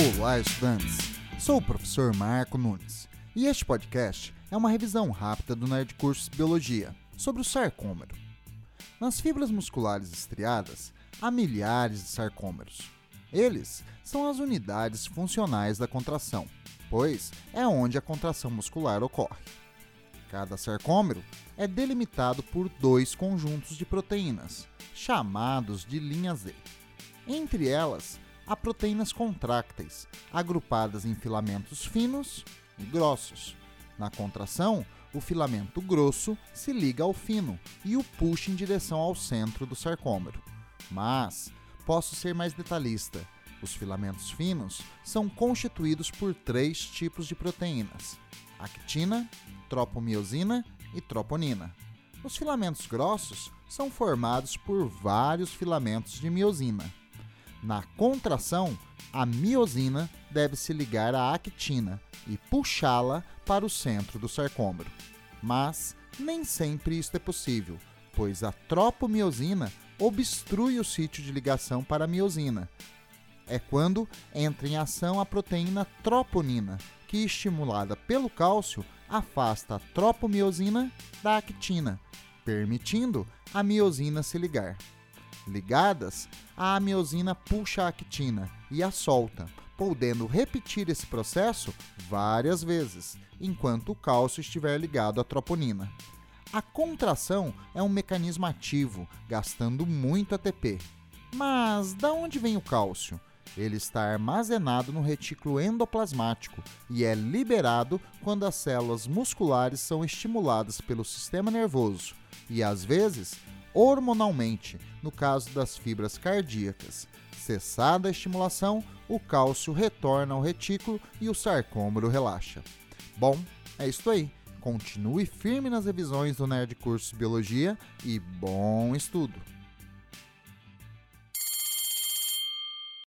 Olá, estudantes! Sou o professor Marco Nunes e este podcast é uma revisão rápida do Nerd Cursos Biologia sobre o sarcômero. Nas fibras musculares estriadas, há milhares de sarcômeros. Eles são as unidades funcionais da contração, pois é onde a contração muscular ocorre. Cada sarcômero é delimitado por dois conjuntos de proteínas, chamados de linha Z. Entre elas, há proteínas contrácteis, agrupadas em filamentos finos e grossos. Na contração, o filamento grosso se liga ao fino e o puxa em direção ao centro do sarcômero. Mas posso ser mais detalhista. Os filamentos finos são constituídos por três tipos de proteínas: actina, tropomiosina e troponina. Os filamentos grossos são formados por vários filamentos de miosina. Na contração, a miosina deve se ligar à actina e puxá-la para o centro do sarcômero. Mas nem sempre isso é possível, pois a tropomiosina obstrui o sítio de ligação para a miosina. É quando entra em ação a proteína troponina, que, estimulada pelo cálcio, afasta a tropomiosina da actina, permitindo a miosina se ligar. Ligadas, a amiosina puxa a actina e a solta, podendo repetir esse processo várias vezes, enquanto o cálcio estiver ligado à troponina. A contração é um mecanismo ativo, gastando muito ATP. Mas da onde vem o cálcio? Ele está armazenado no retículo endoplasmático e é liberado quando as células musculares são estimuladas pelo sistema nervoso e, às vezes, hormonalmente, no caso das fibras cardíacas. Cessada a estimulação, o cálcio retorna ao retículo e o sarcômero relaxa. Bom, é isso aí. Continue firme nas revisões do Nerd Curso Biologia e bom estudo!